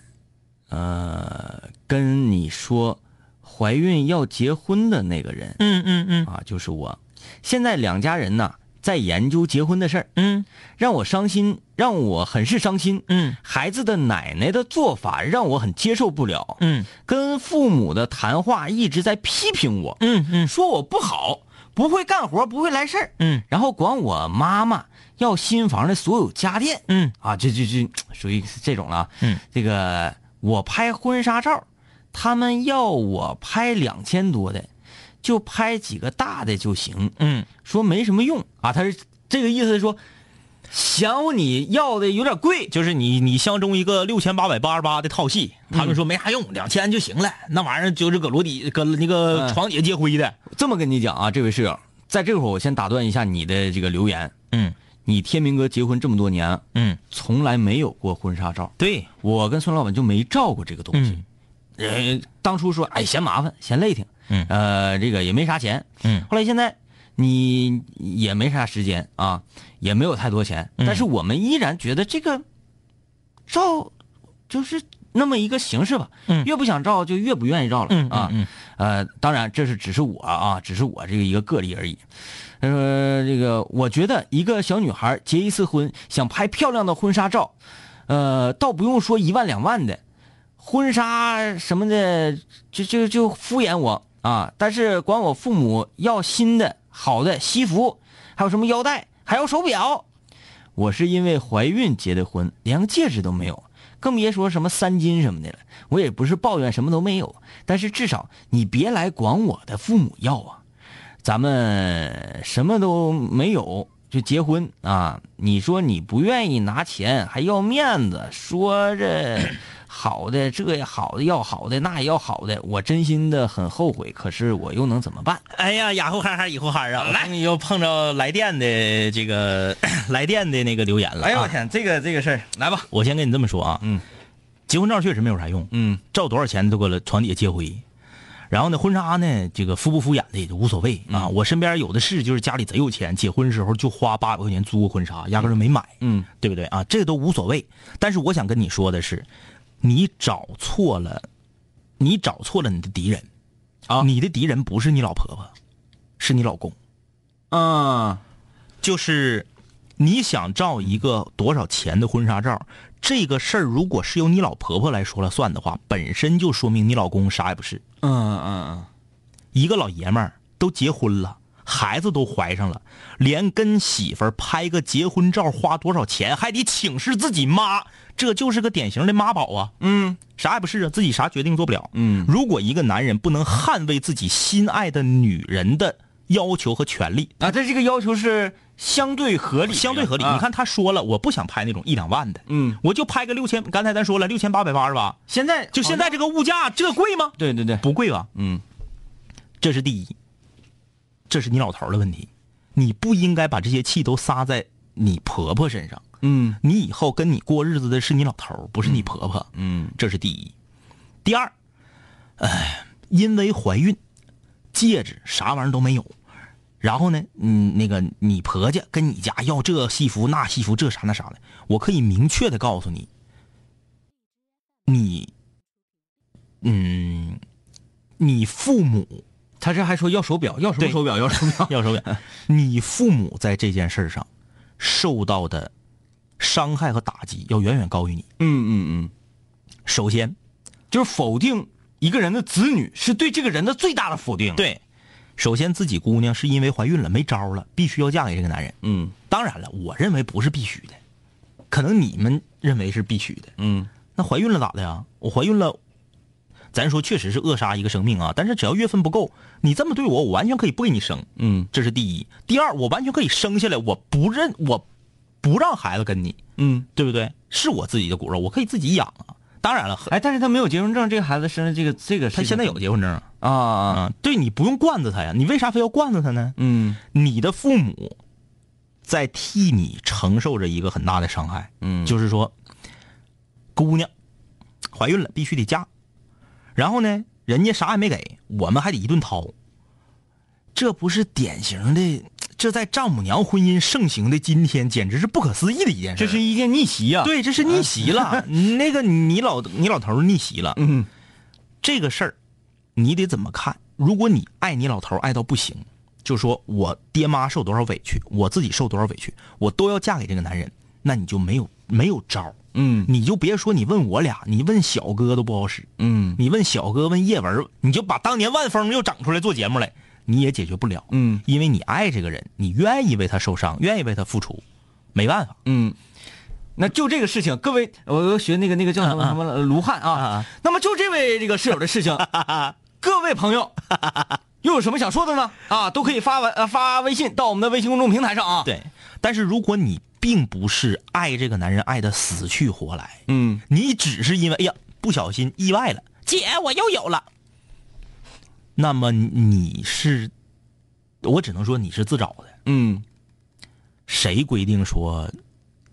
呃，跟你说怀孕要结婚的那个人嗯嗯嗯啊，就是我。现在两家人呢在研究结婚的事儿，嗯。让我伤心，让我很是伤心。嗯。孩子的奶奶的做法让我很接受不了。嗯。跟父母的谈话一直在批评我，嗯嗯。说我不好，不会干活，不会来事儿，嗯。然后管我妈妈要新房的所有家电，嗯。啊，这这这属于这种了啊。嗯，这个我拍婚纱照，他们要我拍两千多的，就拍几个大的就行，嗯说没什么用啊。他是这个意思是说，想你要的有点贵，就是你你相中一个六千八百八十八的套系，他们说没啥用，两千就行了。那玩意儿就是搁楼底搁那个嗯床底下结灰的。这么跟你讲啊，这位室友，在这会儿我先打断一下你的这个留言。嗯你天明哥结婚这么多年，嗯，从来没有过婚纱照，对，我跟孙老板就没照过这个东西。呃，当初说哎嫌麻烦嫌累挺，嗯。呃这个也没啥钱，嗯。后来现在你也没啥时间啊，也没有太多钱，嗯。但是我们依然觉得这个照就是那么一个形式吧，嗯。越不想照就越不愿意照了、嗯啊，嗯。呃，当然这是只是我啊，只是我这个一个个例而已。他说这个，我觉得一个小女孩结一次婚，想拍漂亮的婚纱照，呃，倒不用说一万两万的，婚纱什么的，就就就敷衍我啊。但是管我父母要新的好的西服，还有什么腰带，还有手表。我是因为怀孕结的婚，连个戒指都没有，更别说什么三金什么的了。我也不是抱怨什么都没有，但是至少你别来管我的父母要啊。咱们什么都没有就结婚啊？你说你不愿意拿钱，还要面子，说这好的这也好的要好的那也要好的，我真心的很后悔。可是我又能怎么办？哎呀，雅虎哈哈，以后哈啊！来，你又碰着来电的这个 [CLEARS THROAT] 来电的那个留言了。啊！哎呦我天，这个这个事儿，来吧。我先跟你这么说啊，嗯，结婚照确实没有啥用，嗯照多少钱都搁了床底下接灰。然后呢，婚纱呢，这个敷不敷衍的也就无所谓啊。我身边有的是，就是家里贼有钱，结婚时候就花八百块钱租个婚纱，压根儿就没买，嗯对不对啊？这个都无所谓。但是我想跟你说的是，你找错了，你找错了你的敌人啊你的敌人不是你老婆婆，是你老公。啊就是你想照一个多少钱的婚纱照，这个事儿如果是由你老婆婆来说了算的话，本身就说明你老公啥也不是。嗯嗯嗯一个老爷们儿都结婚了，孩子都怀上了，连跟媳妇儿拍个结婚照花多少钱，还得请示自己妈，这就是个典型的妈宝啊！嗯啥也不是啊，自己啥决定做不了。嗯如果一个男人不能捍卫自己心爱的女人的要求和权利，啊，这这个要求是相对合理，相对合理。啊你，看他说了，我不想拍那种一两万的，嗯，我就拍个六千。刚才咱说了六千八百八十八，现在就现在这个物价，这贵吗？对对对，不贵吧？嗯这是第一，这是你老头的问题，你不应该把这些气都撒在你婆婆身上。嗯你以后跟你过日子的是你老头，不是你婆婆。嗯这是第一。第二，哎，因为怀孕，戒指啥玩意儿都没有，然后呢，嗯，那个你婆家跟你家要这戏服那戏服这啥那啥的，我可以明确的告诉你，你，嗯，你父母他这还说要手表，要什么手表？要手表？[LAUGHS] 要手表，[LAUGHS] 你父母在这件事上受到的伤害和打击要远远高于你。嗯嗯嗯，首先，就是否定一个人的子女，是对这个人的最大的否定。，对，首先自己姑娘是因为怀孕了没招了，必须要嫁给这个男人。嗯当然了，我认为不是必须的，可能你们认为是必须的。嗯那怀孕了咋的呀？我怀孕了，咱说确实是扼杀一个生命啊，但是只要月份不够，你这么对我，我完全可以不给你生。嗯这是第一。第二，我完全可以生下来，我不认，我不让孩子跟你，嗯，对不对？是我自己的骨肉，我可以自己养啊。当然了，哎，但是他没有结婚证，这个孩子生的这个这个，他现在有结婚证啊啊对你不用惯着他呀，你为啥非要惯着他呢？嗯你的父母在替你承受着一个很大的伤害，嗯就是说，姑娘怀孕了必须得嫁，然后呢，人家啥也没给，我们还得一顿掏，这不是典型的，这在丈母娘婚姻盛行的今天，简直是不可思议的一件事。这是一件逆袭呀。，对，这是逆袭了，[LAUGHS] 那个你老你老头逆袭了，嗯这个事儿，你得怎么看？如果你爱你老头爱到不行，就说我爹妈受多少委屈，我自己受多少委屈，我都要嫁给这个男人，那你就没有没有招儿嗯你就别说你问我俩，你问小哥都不好使。嗯你问小哥，问叶文，你就把当年万峰又整出来做节目来，你也解决不了。嗯因为你爱这个人，你愿意为他受伤，愿意为他付出，没办法。嗯。那就这个事情，各位，我学那个那个叫什么什么卢汉啊啊。那么就这位这个室友的事情，[LAUGHS] 各位朋友又有什么想说的呢？啊，都可以发完呃发微信到我们的微信公众平台上啊。，对，但是如果你并不是爱这个男人爱的死去活来，嗯你只是因为哎呀不小心意外了，姐我又有了，那么你是，我只能说你是自找的。嗯谁规定说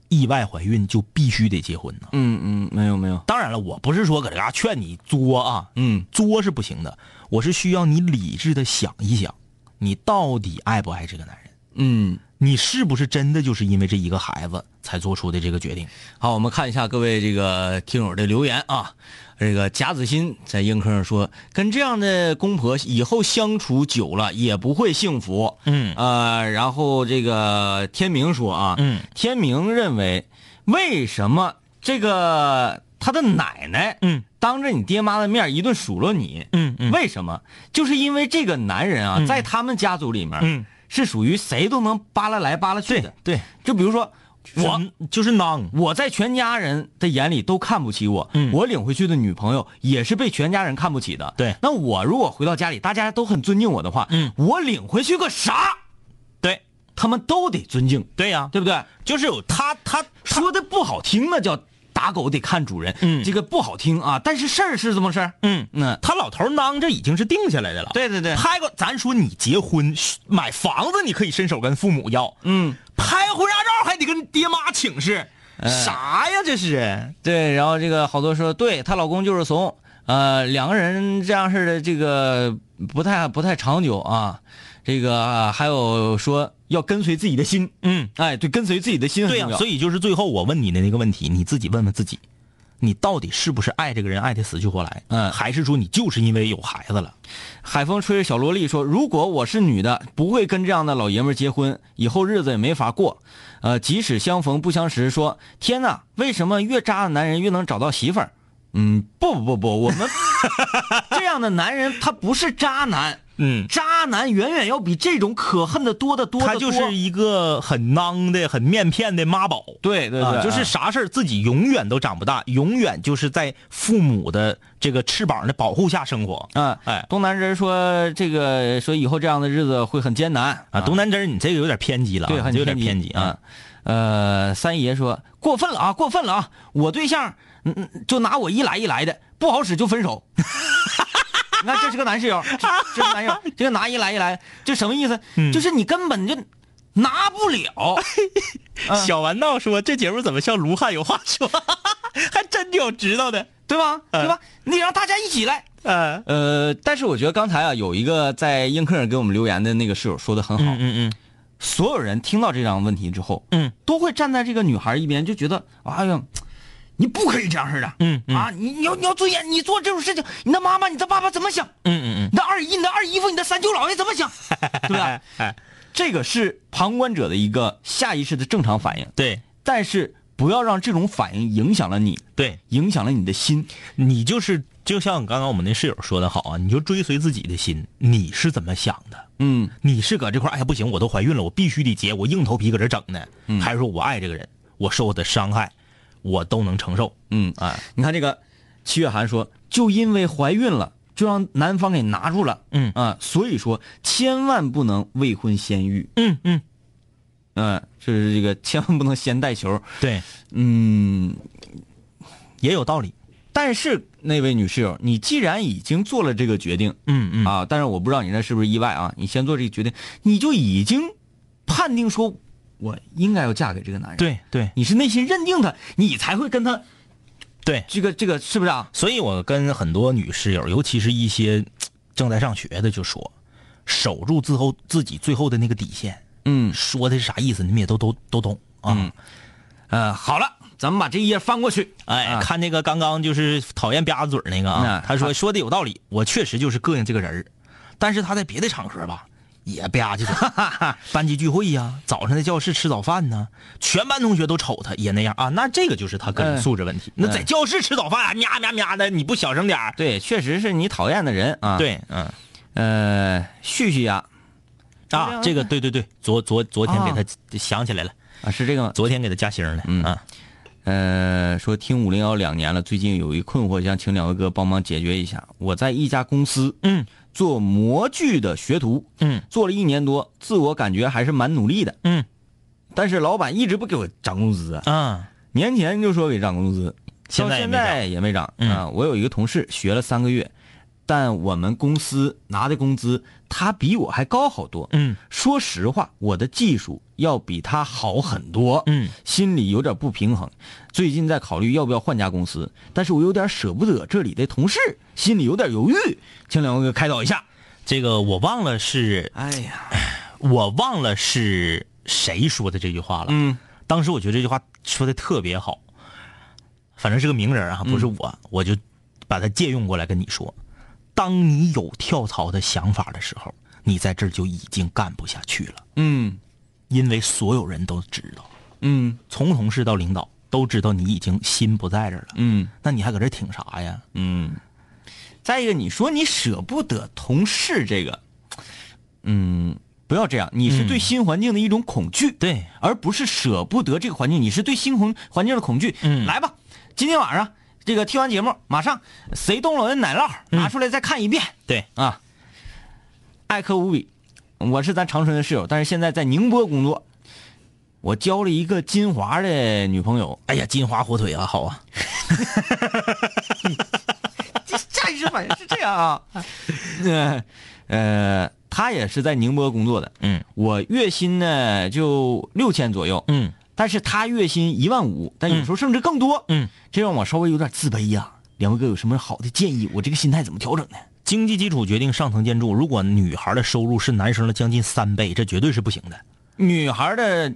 意外怀孕就必须得结婚呢？嗯嗯，没有没有，当然了，我不是说搁这嘎劝你作啊，嗯作是不行的，我是需要你理智的想一想，你到底爱不爱这个男人？嗯。你是不是真的就是因为这一个孩子才做出的这个决定？好，我们看一下各位这个听友的留言啊。这个贾子欣在映客上说，跟这样的公婆以后相处久了也不会幸福。嗯呃，然后这个天明说啊，嗯天明认为，为什么这个他的奶奶，嗯当着你爹妈的面一顿数落你，嗯嗯为什么？就是因为这个男人啊，嗯在他们家族里面，嗯，是属于谁都能扒拉来扒拉去的。对，就比如说我。就是囊。我在全家人的眼里都看不起我，嗯我领回去的女朋友也是被全家人看不起的。对那我如果回到家里，大家都很尊敬我的话，嗯我领回去个啥，对他们都得尊敬，对呀、对不对？就是有他他说的不好听，那叫打狗得看主人，嗯。这个不好听啊，但是事儿是这么事儿，嗯。那，他老头囊这已经是定下来的了。对对对。拍个咱说你结婚买房子，你可以伸手跟父母要，嗯，拍婚纱照还得跟爹妈请示，哎。啥呀这是？对，然后这个好多说，对她老公就是怂，呃，两个人这样式的这个不太不太长久啊，这个、啊还有说要跟随自己的心，嗯，哎，对，跟随自己的心很对呀、重要。所以就是最后我问你的那个问题，你自己问问自己，你到底是不是爱这个人爱的死去活来？嗯还是说你就是因为有孩子了？海风吹着小萝莉说：“如果我是女的，不会跟这样的老爷们结婚，以后日子也没法过。呃，即使相逢不相识。说天哪，为什么越渣的男人越能找到媳妇儿？嗯，不不不不，我们 [LAUGHS] 这样的男人他不是渣男，嗯，渣男远远要比这种可恨的多得多他得多。就是一个很囊的、很面片的妈宝。对对对，啊就是啥事儿自己永远都长不大，永远就是在父母的这个翅膀的保护下生活。嗯，哎东南人说这个说以后这样的日子会很艰难啊，东南枝儿，你这个有点偏激了啊，对，很有点偏偏激啊。。呃，三爷说过分了啊，过分了啊！我对象，嗯嗯，就拿我一来一来的，不好使就分手。[LAUGHS] 你看，这是个男室友，这这是男室友，这个拿一来一来，这什么意思？嗯就是你根本就拿不了。嗯小玩闹说：“这节目怎么像卢汉有话说？[LAUGHS] 还真有知道的。对吧？嗯对吧？你让大家一起来。呃呃，但是我觉得刚才啊，有一个在映客上给我们留言的那个室友说的很好，嗯嗯所有人听到这张问题之后，嗯都会站在这个女孩一边，就觉得，哎呀，你不可以这样式的，嗯嗯啊，你你要你要尊严，你做这种事情，你的妈妈、你的爸爸怎么想？嗯嗯嗯你的二姨、你的二姨夫、你的三舅姥爷怎么想？对吧？[LAUGHS] 哎，这个是旁观者的一个下意识的正常反应，对但是不要让这种反应影响了你，对，影响了你的心。你就是就像刚刚我们那室友说的好啊，你就追随自己的心，你是怎么想的？嗯你是搁这块儿哎呀不行，我都怀孕了，我必须得结，我硬头皮搁这整呢，还是说我爱这个人，我受的伤害，我都能承受？嗯，哎，你看这个七月寒说，就因为怀孕了，就让男方给拿住了。嗯啊，所以说千万不能未婚先育。嗯嗯，嗯，就是这个千万不能先带球。对，嗯，也有道理。但是那位女室友，你既然已经做了这个决定嗯嗯啊，但是我不知道你那是不是意外啊，你先做这个决定，你就已经判定说，我应该要嫁给这个男人。，对对你是内心认定他，你才会跟他对，这个这个是不是啊？所以我跟很多女室友，尤其是一些正在上学的，就说，守住最后自己最后的那个底线。嗯说的是啥意思？你们也都都都懂啊。嗯呃，好了，咱们把这一页翻过去。哎，啊看那个刚刚就是讨厌吧唧嘴那个啊那，他说说的有道理，我确实就是膈应这个人儿但是他在别的场合吧，也吧唧嘴儿。[LAUGHS] 班级聚会呀、早上在教室吃早饭呢，全班同学都瞅他，也那样啊。那这个就是他个人素质问题。那在教室吃早饭啊，喵喵喵的，你不小声点儿对，确实是你讨厌的人啊。，对，嗯呃，旭旭呀，啊，这个对对对，昨昨昨天给啊他想起来了，啊是这个吗？昨天给他加星了。嗯啊，呃，说听五零幺两年了，最近有一困惑，想请两位哥帮忙解决一下。我在一家公司嗯做模具的学徒，嗯。做了一年多，自我感觉还是蛮努力的，嗯。但是老板一直不给我涨工资啊，啊，年前就说给涨工资，到现现在也没涨。嗯。啊。我有一个同事学了三个月，但我们公司拿的工资他比我还高好多。嗯说实话，我的技术要比他好很多，嗯，心里有点不平衡。最近在考虑要不要换家公司，但是我有点舍不得这里的同事，心里有点犹豫，请两位哥开导一下。这个我忘了是哎呀，我忘了是谁说的这句话了。嗯当时我觉得这句话说的特别好，反正是个名人啊，不是我，我就把它借用过来跟你说。当你有跳槽的想法的时候，你在这儿就已经干不下去了，嗯因为所有人都知道，嗯从同事到领导都知道你已经心不在这儿了。嗯那你还搁这挺啥呀？嗯。再一个，你说你舍不得同事这个，嗯，不要这样，你是对新环境的一种恐惧。对，而不是舍不得这个环境，你是对新环环境的恐惧。嗯来吧，今天晚上这个听完节目，马上谁动了我的奶酪拿出来再看一遍、对，啊。爱科无比，我是咱长春的室友，但是现在在宁波工作。我交了一个金华的女朋友，哎呀，金华火腿啊，好啊，[LAUGHS] 这下意识反应是这样啊。[LAUGHS] 呃呃，他也是在宁波工作的，嗯。我月薪呢就六千左右，嗯但是他月薪一万五，但有时候甚至更多，嗯，这让我稍微有点自卑呀、两位哥有什么好的建议？我这个心态怎么调整呢？经济基础决定上层建筑。如果女孩的收入是男生的将近三倍，这绝对是不行的。女孩的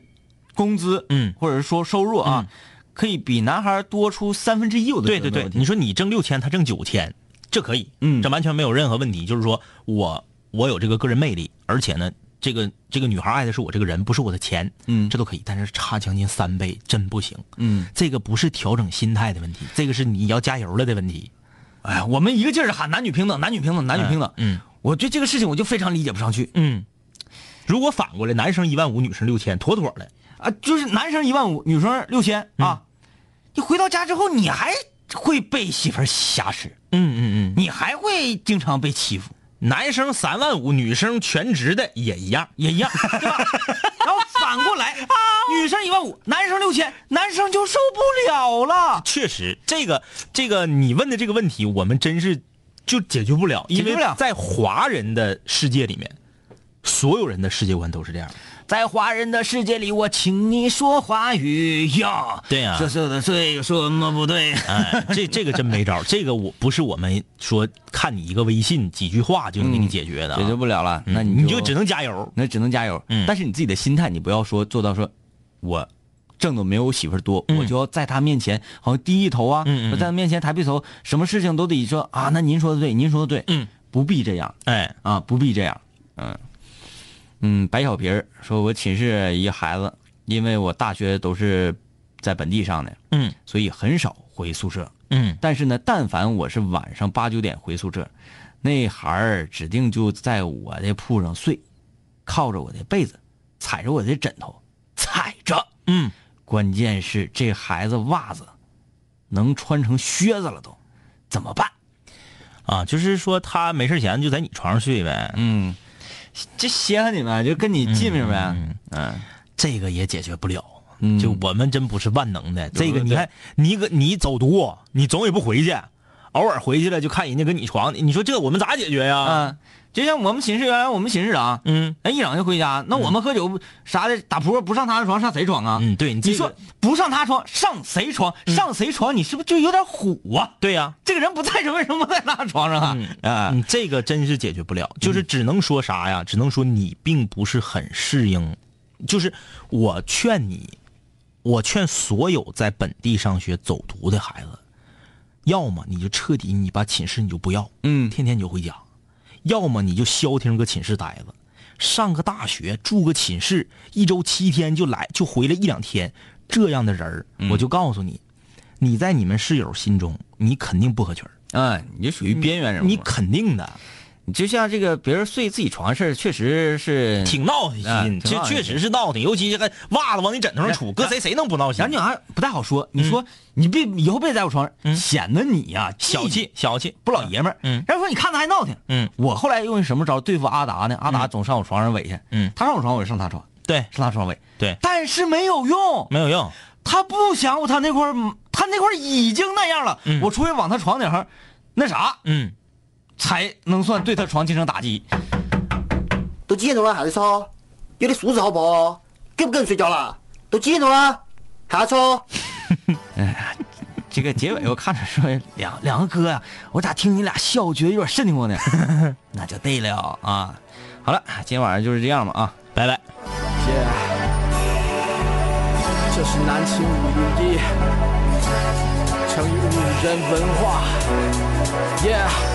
工资，嗯或者是说收入啊，可以比男孩多出三分之一，我都对对对你说你挣六千，他挣九千，这可以，嗯这完全没有任何问题。就是说我我有这个个人魅力，而且呢，这个这个女孩爱的是我这个人，不是我的钱，嗯这都可以。但是差将近三倍，真不行。嗯，这个不是调整心态的问题，这个是你要加油了的问题。哎呀，我们一个劲儿地喊男女平等，男女平等，男女平等。嗯，我对这个事情我就非常理解不上去嗯，如果反过来，男生一万五，女生六千，妥妥的。啊！就是男生一万五，女生六千啊，你回到家之后你还会被媳妇儿挟持，嗯嗯嗯，你还会经常被欺负，男生三万五，女生全职的也一样。也一样，对吧？然后反过来，女生一万五，男生六千，男生就受不了了。确实，这个这个你问的这个问题，我们真是就解决不了，因为在华人的世界里面，所有人的世界观都是这样的。在华人的世界里，我请你说华语呀。对呀这说的对，有什么不对？哎，这这个真没招儿，[LAUGHS] 这个我不是我们说看你一个微信几句话就能给你解决的、啊。解决不了了，那你你就只能加油。那只能加油。嗯。但是你自己的心态，你不要说做到说，我挣的没有我媳妇儿多，嗯。我就要在她面前好像低一头啊，嗯嗯说在她面前抬不起头，什么事情都得说啊，那您说的对，您说的对，嗯，不必这样。哎，啊，不必这样，嗯嗯。白小皮儿说，我寝室一孩子，因为我大学都是在本地上的，嗯所以很少回宿舍。嗯但是呢，但凡我是晚上八九点回宿舍，那孩儿指定就在我的铺上睡，靠着我的被子，踩着我的枕头，踩着。嗯，关键是这孩子袜子能穿成靴子了都，怎么办？啊，就是说他没事闲就在你床上睡呗。嗯，这稀罕你们，就跟你近着呗。嗯这个也解决不了。嗯就我们真不是万能的。这个你看，你搁你走读，你总也不回去，偶尔回去了就看人家跟你床，你说这我们咋解决呀？嗯，就像我们寝室原来我们寝室长，嗯哎，一整就回家，那我们喝酒啥的打扑克不上他的床上谁床啊？嗯，对你说不上他床，上谁床？上谁床？你是不是就有点虎啊？对呀、这个人不在这，为什么不在他床上啊？啊，嗯，这个真是解决不了，就是只能说啥呀？只能说你并不是很适应。就是我劝你，我劝所有在本地上学走读的孩子，要么你就彻底你把寝室你就不要，嗯天天你就回家；要么你就消停搁寝室待着，上个大学住个寝室，一周七天就来就回来一两天，这样的人儿我就告诉你，你在你们室友心中，你肯定不合群儿哎，你就属于边缘人物。你肯定的。你就像这个别人睡自己床事儿，确实是挺闹心，确实是闹的，尤其这个袜子往你枕头上杵，搁谁谁能不闹心然后？你还不太好说。你说你别以后别在我床上，显得你呀小气，小气，不老爷们儿。嗯然后说你看他还闹挺。嗯，我后来用什么招对付阿达呢？阿达总上我床上尾去。嗯他上我床，我就上他床，对上他床尾。对，但是没有用，没有用。他不想我，他那块儿他那块儿已经那样了。嗯我出去往他床顶上那啥，嗯，才能算对他床进行打击。都几点钟了还在吵？有点素质好不好？给不给人睡觉了？都几点钟了？还要吵？[LAUGHS] 这个结尾我看着说两两个哥呀、我咋听你俩笑，觉得有点瘆得慌呢？[LAUGHS] 那就对了啊。好了，今天晚上就是这样吧啊，拜拜。这是南秦五零一，成语五人文化。Yeah。